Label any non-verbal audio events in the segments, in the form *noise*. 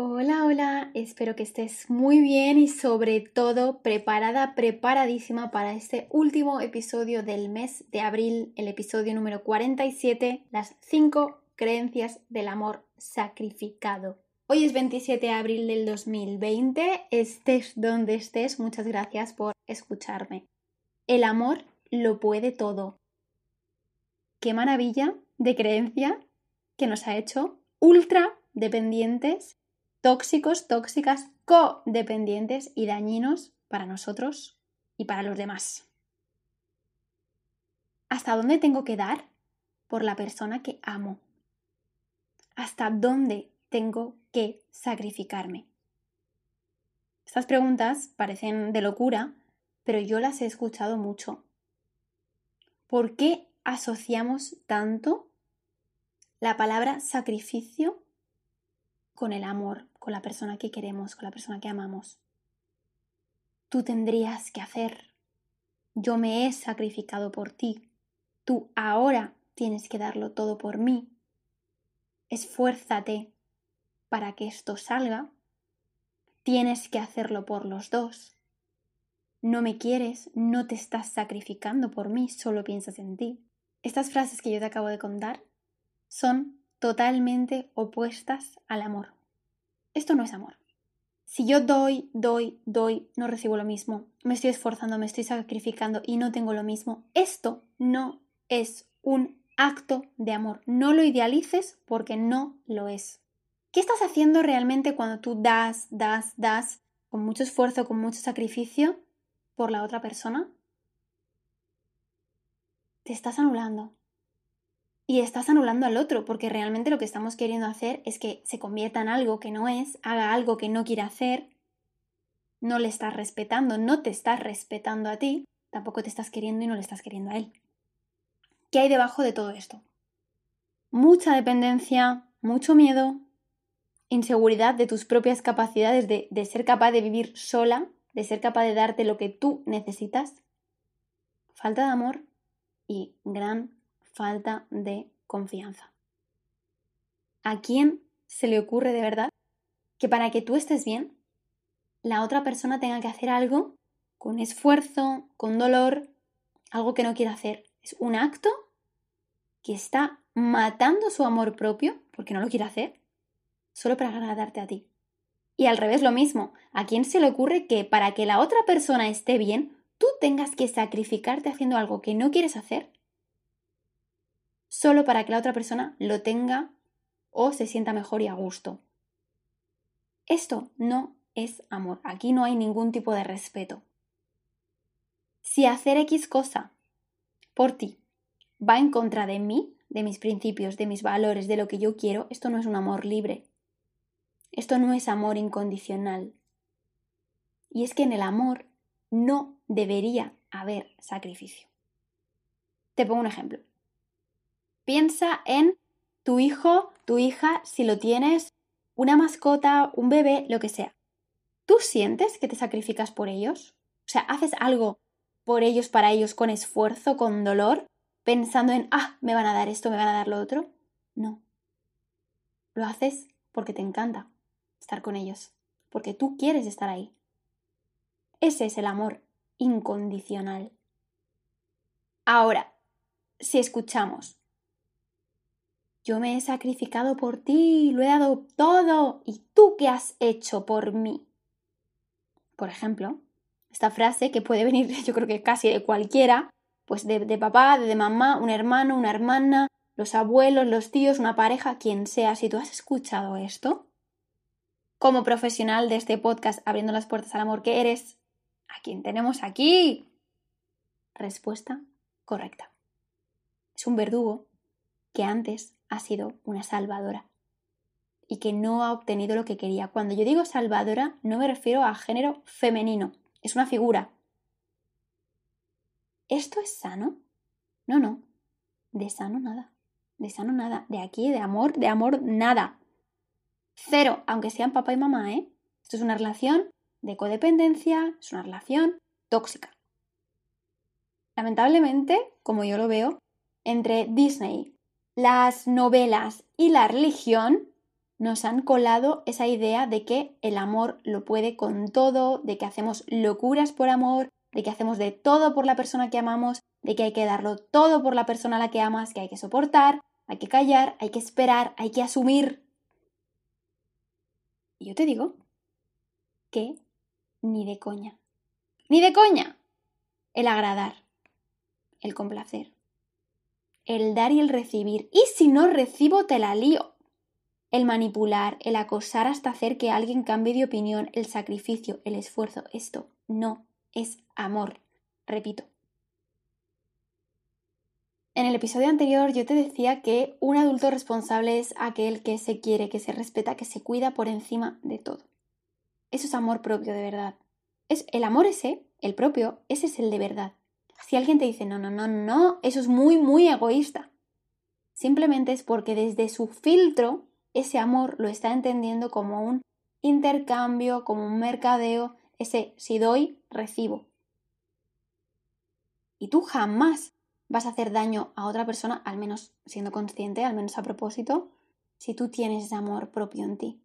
Hola, hola, espero que estés muy bien y sobre todo preparada, preparadísima para este último episodio del mes de abril, el episodio número 47, las 5 creencias del amor sacrificado. Hoy es 27 de abril del 2020, estés donde estés, muchas gracias por escucharme. El amor lo puede todo. Qué maravilla de creencia que nos ha hecho ultra dependientes tóxicos, tóxicas, codependientes y dañinos para nosotros y para los demás. ¿Hasta dónde tengo que dar por la persona que amo? ¿Hasta dónde tengo que sacrificarme? Estas preguntas parecen de locura, pero yo las he escuchado mucho. ¿Por qué asociamos tanto la palabra sacrificio con el amor, con la persona que queremos, con la persona que amamos. Tú tendrías que hacer. Yo me he sacrificado por ti. Tú ahora tienes que darlo todo por mí. Esfuérzate para que esto salga. Tienes que hacerlo por los dos. No me quieres, no te estás sacrificando por mí, solo piensas en ti. Estas frases que yo te acabo de contar son totalmente opuestas al amor. Esto no es amor. Si yo doy, doy, doy, no recibo lo mismo, me estoy esforzando, me estoy sacrificando y no tengo lo mismo, esto no es un acto de amor. No lo idealices porque no lo es. ¿Qué estás haciendo realmente cuando tú das, das, das con mucho esfuerzo, con mucho sacrificio por la otra persona? Te estás anulando y estás anulando al otro, porque realmente lo que estamos queriendo hacer es que se convierta en algo que no es, haga algo que no quiere hacer, no le estás respetando, no te estás respetando a ti, tampoco te estás queriendo y no le estás queriendo a él. ¿Qué hay debajo de todo esto? Mucha dependencia, mucho miedo, inseguridad de tus propias capacidades de, de ser capaz de vivir sola, de ser capaz de darte lo que tú necesitas, falta de amor y gran falta de confianza. ¿A quién se le ocurre de verdad que para que tú estés bien, la otra persona tenga que hacer algo con esfuerzo, con dolor, algo que no quiere hacer? Es un acto que está matando su amor propio, porque no lo quiere hacer, solo para agradarte a ti. Y al revés lo mismo, ¿a quién se le ocurre que para que la otra persona esté bien, tú tengas que sacrificarte haciendo algo que no quieres hacer solo para que la otra persona lo tenga o se sienta mejor y a gusto. Esto no es amor. Aquí no hay ningún tipo de respeto. Si hacer X cosa por ti va en contra de mí, de mis principios, de mis valores, de lo que yo quiero, esto no es un amor libre. Esto no es amor incondicional. Y es que en el amor no debería haber sacrificio. Te pongo un ejemplo. Piensa en tu hijo, tu hija, si lo tienes, una mascota, un bebé, lo que sea. ¿Tú sientes que te sacrificas por ellos? O sea, ¿haces algo por ellos, para ellos, con esfuerzo, con dolor, pensando en, ah, me van a dar esto, me van a dar lo otro? No. Lo haces porque te encanta estar con ellos, porque tú quieres estar ahí. Ese es el amor incondicional. Ahora, si escuchamos yo me he sacrificado por ti, lo he dado todo. ¿Y tú qué has hecho por mí? Por ejemplo, esta frase que puede venir *laughs* yo creo que casi de cualquiera, pues de, de papá, de mamá, un hermano, una hermana, los abuelos, los tíos, una pareja, quien sea. Si tú has escuchado esto, como profesional de este podcast abriendo las puertas al amor que eres, ¿a quién tenemos aquí? Respuesta correcta. Es un verdugo que antes ha sido una salvadora y que no ha obtenido lo que quería. Cuando yo digo salvadora no me refiero a género femenino, es una figura. ¿Esto es sano? No, no, de sano nada, de sano nada, de aquí, de amor, de amor nada. Cero, aunque sean papá y mamá, ¿eh? Esto es una relación de codependencia, es una relación tóxica. Lamentablemente, como yo lo veo, entre Disney, las novelas y la religión, nos han colado esa idea de que el amor lo puede con todo, de que hacemos locuras por amor, de que hacemos de todo por la persona que amamos, de que hay que darlo todo por la persona a la que amas, que hay que soportar, hay que callar, hay que esperar, hay que asumir. Y yo te digo que ni de coña. Ni de coña. El agradar, el complacer, el dar y el recibir. Y si no recibo, te la lío el manipular, el acosar hasta hacer que alguien cambie de opinión, el sacrificio, el esfuerzo, esto no es amor. Repito. En el episodio anterior yo te decía que un adulto responsable es aquel que se quiere, que se respeta, que se cuida por encima de todo. Eso es amor propio de verdad. Es el amor ese, el propio, ese es el de verdad. Si alguien te dice no, no, no, no, eso es muy, muy egoísta. Simplemente es porque desde su filtro ese amor lo está entendiendo como un intercambio, como un mercadeo, ese si doy, recibo. Y tú jamás vas a hacer daño a otra persona, al menos siendo consciente, al menos a propósito, si tú tienes ese amor propio en ti.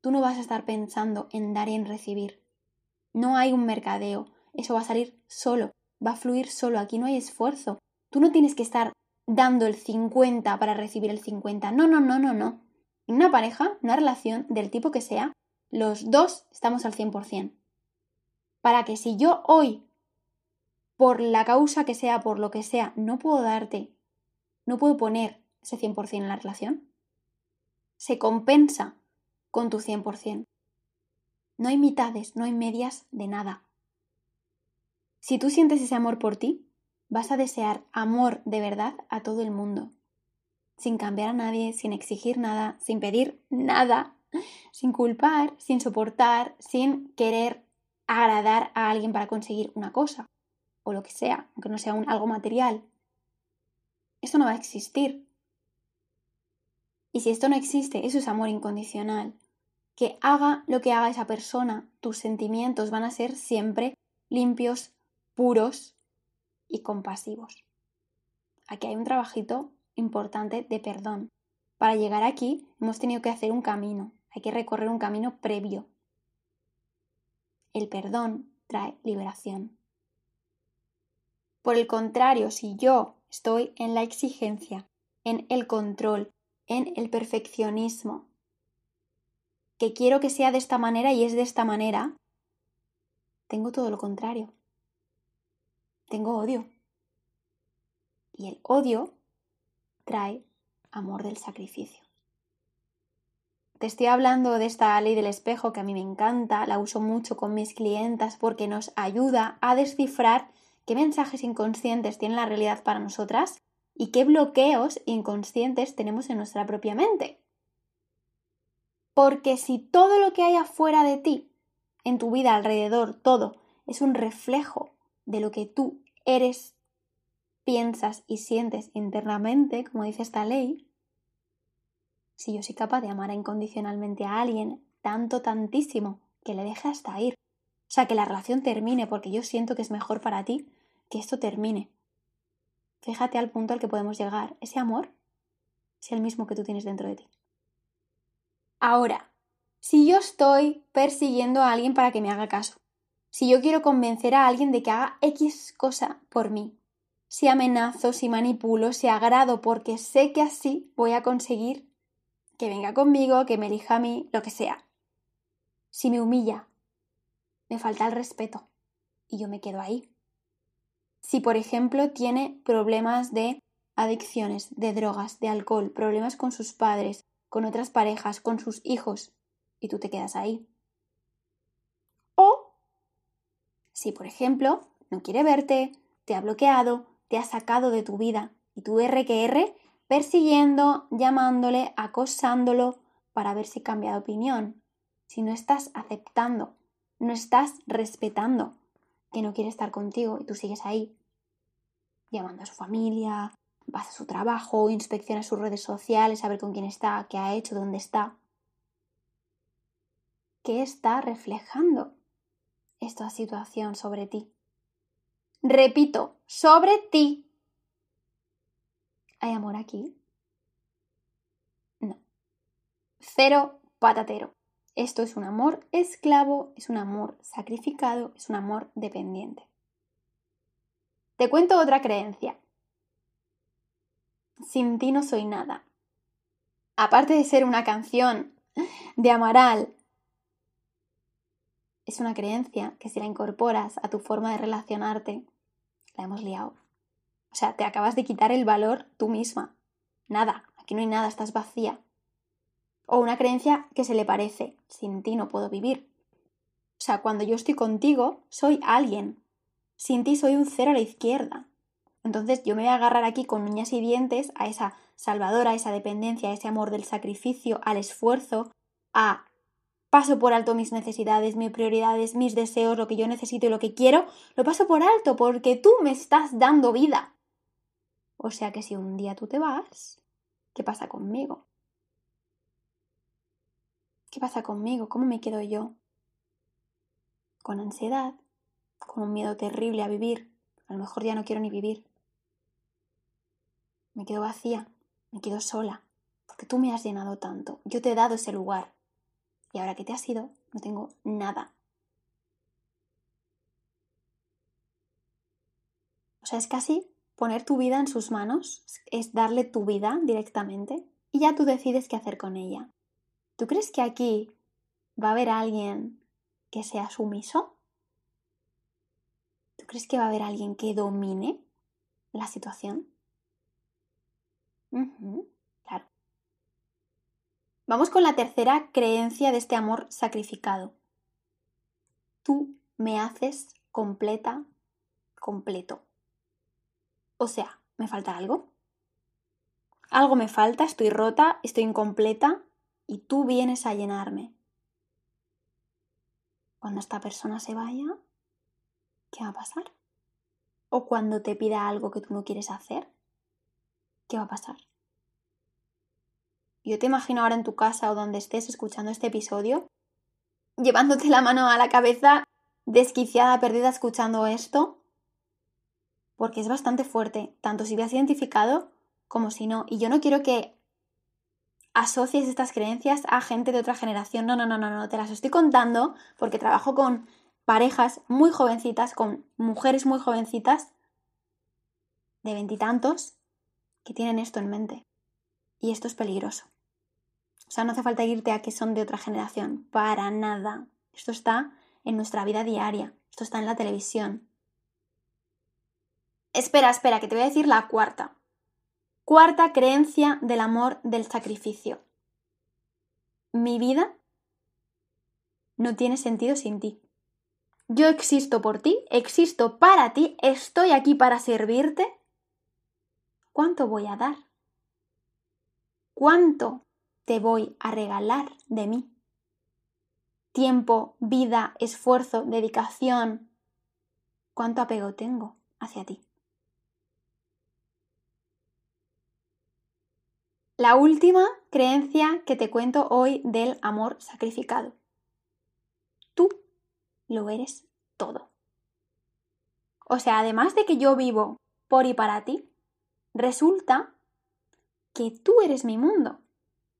Tú no vas a estar pensando en dar y en recibir. No hay un mercadeo, eso va a salir solo, va a fluir solo, aquí no hay esfuerzo. Tú no tienes que estar dando el 50 para recibir el 50. No, no, no, no, no. En una pareja, una relación del tipo que sea, los dos estamos al 100%. Para que si yo hoy, por la causa que sea, por lo que sea, no puedo darte, no puedo poner ese 100% en la relación, se compensa con tu 100%. No hay mitades, no hay medias de nada. Si tú sientes ese amor por ti, vas a desear amor de verdad a todo el mundo sin cambiar a nadie, sin exigir nada, sin pedir nada, sin culpar, sin soportar, sin querer agradar a alguien para conseguir una cosa o lo que sea, aunque no sea un, algo material. Esto no va a existir. Y si esto no existe, eso es amor incondicional. Que haga lo que haga esa persona, tus sentimientos van a ser siempre limpios, puros y compasivos. Aquí hay un trabajito importante de perdón. Para llegar aquí hemos tenido que hacer un camino, hay que recorrer un camino previo. El perdón trae liberación. Por el contrario, si yo estoy en la exigencia, en el control, en el perfeccionismo, que quiero que sea de esta manera y es de esta manera, tengo todo lo contrario. Tengo odio. Y el odio trae amor del sacrificio. Te estoy hablando de esta ley del espejo que a mí me encanta, la uso mucho con mis clientas porque nos ayuda a descifrar qué mensajes inconscientes tiene la realidad para nosotras y qué bloqueos inconscientes tenemos en nuestra propia mente. Porque si todo lo que hay afuera de ti, en tu vida alrededor, todo, es un reflejo de lo que tú eres piensas y sientes internamente, como dice esta ley, si yo soy capaz de amar incondicionalmente a alguien tanto, tantísimo, que le deje hasta ir, o sea, que la relación termine porque yo siento que es mejor para ti que esto termine. Fíjate al punto al que podemos llegar. Ese amor es el mismo que tú tienes dentro de ti. Ahora, si yo estoy persiguiendo a alguien para que me haga caso, si yo quiero convencer a alguien de que haga X cosa por mí, si amenazo, si manipulo, si agrado, porque sé que así voy a conseguir que venga conmigo, que me elija a mí, lo que sea. Si me humilla, me falta el respeto y yo me quedo ahí. Si, por ejemplo, tiene problemas de adicciones, de drogas, de alcohol, problemas con sus padres, con otras parejas, con sus hijos, y tú te quedas ahí. O si, por ejemplo, no quiere verte, te ha bloqueado, te ha sacado de tu vida y tu R que R persiguiendo, llamándole, acosándolo para ver si cambia de opinión. Si no estás aceptando, no estás respetando que no quiere estar contigo y tú sigues ahí, llamando a su familia, vas a su trabajo, inspeccionas sus redes sociales, a ver con quién está, qué ha hecho, dónde está. ¿Qué está reflejando esta situación sobre ti? Repito, sobre ti. ¿Hay amor aquí? No. cero patatero. Esto es un amor esclavo, es un amor sacrificado, es un amor dependiente. Te cuento otra creencia. Sin ti no soy nada. Aparte de ser una canción de Amaral, es una creencia que si la incorporas a tu forma de relacionarte, la hemos liado. O sea, te acabas de quitar el valor tú misma. Nada, aquí no hay nada, estás vacía. O una creencia que se le parece, sin ti no puedo vivir. O sea, cuando yo estoy contigo, soy alguien. Sin ti soy un cero a la izquierda. Entonces yo me voy a agarrar aquí con uñas y dientes a esa salvadora, a esa dependencia, a ese amor del sacrificio, al esfuerzo, a paso por alto mis necesidades, mis prioridades, mis deseos, lo que yo necesito y lo que quiero, lo paso por alto porque tú me estás dando vida. O sea que si un día tú te vas, ¿qué pasa conmigo? ¿Qué pasa conmigo? ¿Cómo me quedo yo? Con ansiedad, con un miedo terrible a vivir. A lo mejor ya no quiero ni vivir. Me quedo vacía, me quedo sola, porque tú me has llenado tanto. Yo te he dado ese lugar. Y ahora que te has ido, no tengo nada. O sea, es casi poner tu vida en sus manos, es darle tu vida directamente y ya tú decides qué hacer con ella. ¿Tú crees que aquí va a haber alguien que sea sumiso? ¿Tú crees que va a haber alguien que domine la situación? Vamos con la tercera creencia de este amor sacrificado. Tú me haces completa, completo. O sea, ¿me falta algo? Algo me falta, estoy rota, estoy incompleta, y tú vienes a llenarme. Cuando esta persona se vaya, ¿qué va a pasar? ¿O cuando te pida algo que tú no quieres hacer? ¿Qué va a pasar? Yo te imagino ahora en tu casa o donde estés escuchando este episodio, llevándote la mano a la cabeza, desquiciada, perdida, escuchando esto, porque es bastante fuerte, tanto si has identificado como si no. Y yo no quiero que asocies estas creencias a gente de otra generación. No, no, no, no, no, te las estoy contando porque trabajo con parejas muy jovencitas, con mujeres muy jovencitas de veintitantos que tienen esto en mente. Y esto es peligroso. O sea, no hace falta irte a que son de otra generación, para nada. Esto está en nuestra vida diaria, esto está en la televisión. Espera, espera, que te voy a decir la cuarta. Cuarta creencia del amor del sacrificio. Mi vida no tiene sentido sin ti. Yo existo por ti, existo para ti, estoy aquí para servirte. ¿Cuánto voy a dar? ¿Cuánto te voy a regalar de mí? Tiempo, vida, esfuerzo, dedicación. ¿Cuánto apego tengo hacia ti? La última creencia que te cuento hoy del amor sacrificado. Tú lo eres todo. O sea, además de que yo vivo por y para ti, resulta que tú eres mi mundo.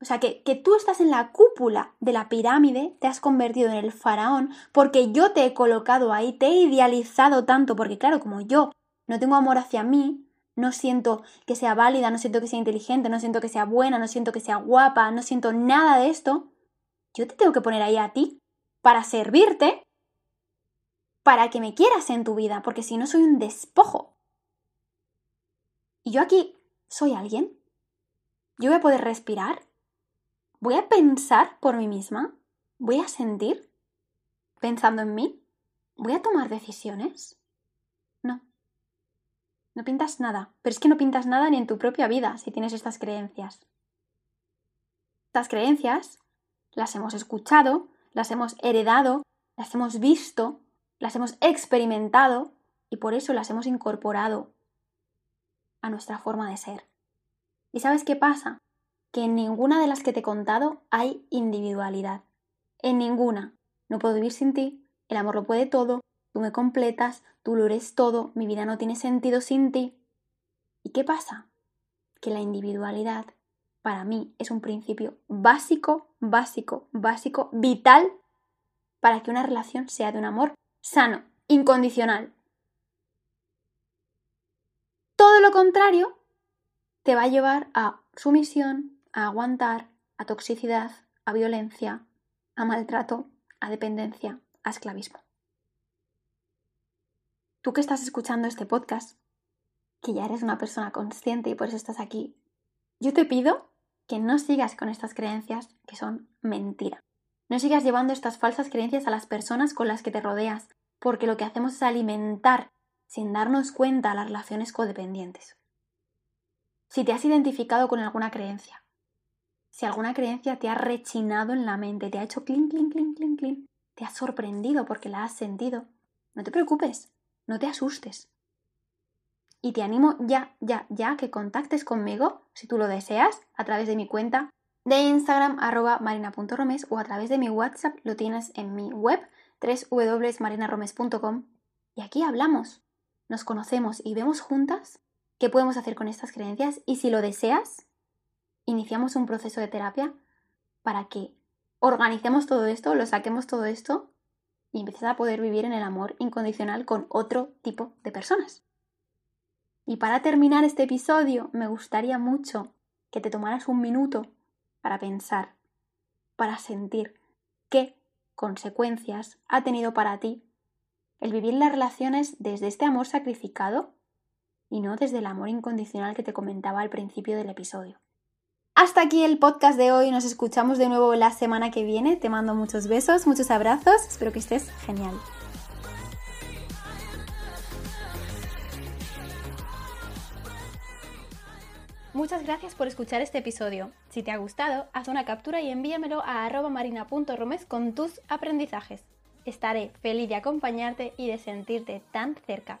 O sea, que, que, tú estás en la cúpula de la pirámide, te has convertido en el faraón, porque yo te he colocado ahí, te he idealizado tanto, porque claro, como yo no tengo amor hacia mí, no siento que sea válida, no siento que sea inteligente, no siento que sea buena, no siento que sea guapa, no siento nada de esto, yo te tengo que poner ahí a ti para servirte, para que me quieras en tu vida, porque si no soy un despojo. Y yo aquí soy alguien. Yo voy a poder respirar. Voy a pensar por mí misma. Voy a sentir pensando en mí. Voy a tomar decisiones. No pintas nada, pero es que no pintas nada ni en tu propia vida si tienes estas creencias. Estas creencias las hemos escuchado, las hemos heredado, las hemos visto, las hemos experimentado y por eso las hemos incorporado a nuestra forma de ser. ¿Y sabes qué pasa? Que en ninguna de las que te he contado hay individualidad. En ninguna. No puedo vivir sin ti, el amor lo puede todo, tú me completas, tú lo eres todo, mi vida no tiene sentido sin ti. ¿Y qué pasa? Que la individualidad para mí es un principio básico, básico, básico, vital para que una relación sea de un amor sano, incondicional. Todo lo contrario te va a llevar a sumisión, a aguantar, a toxicidad, a violencia, a maltrato, a dependencia, a esclavismo. Tú que estás escuchando este podcast, que ya eres una persona consciente y por eso estás aquí, yo te pido que no sigas con estas creencias que son mentira. No sigas llevando estas falsas creencias a las personas con las que te rodeas, porque lo que hacemos es alimentar, sin darnos cuenta, las relaciones codependientes. Si te has identificado con alguna creencia, si alguna creencia te ha rechinado en la mente, te ha hecho clink, clink, clink, clink, clink, te ha sorprendido porque la has sentido, no te preocupes, no te asustes. Y te animo ya, ya, ya que contactes conmigo, si tú lo deseas, a través de mi cuenta de Instagram arroba marina.romes o a través de mi WhatsApp, lo tienes en mi web www.marinaromes.com y aquí hablamos, nos conocemos y vemos juntas qué podemos hacer con estas creencias y si lo deseas, iniciamos un proceso de terapia para que organicemos todo esto, lo saquemos todo esto y empieces a poder vivir en el amor incondicional con otro tipo de personas. Y para terminar este episodio, me gustaría mucho que te tomaras un minuto para pensar, para sentir qué consecuencias ha tenido para ti el vivir las relaciones desde este amor sacrificado y no desde el amor incondicional que te comentaba al principio del episodio. Hasta aquí el podcast de hoy, nos escuchamos de nuevo la semana que viene, te mando muchos besos, muchos abrazos, espero que estés genial. Muchas gracias por escuchar este episodio. Si te ha gustado, haz una captura y envíamelo a arroba marina.romes con tus aprendizajes. Estaré feliz de acompañarte y de sentirte tan cerca.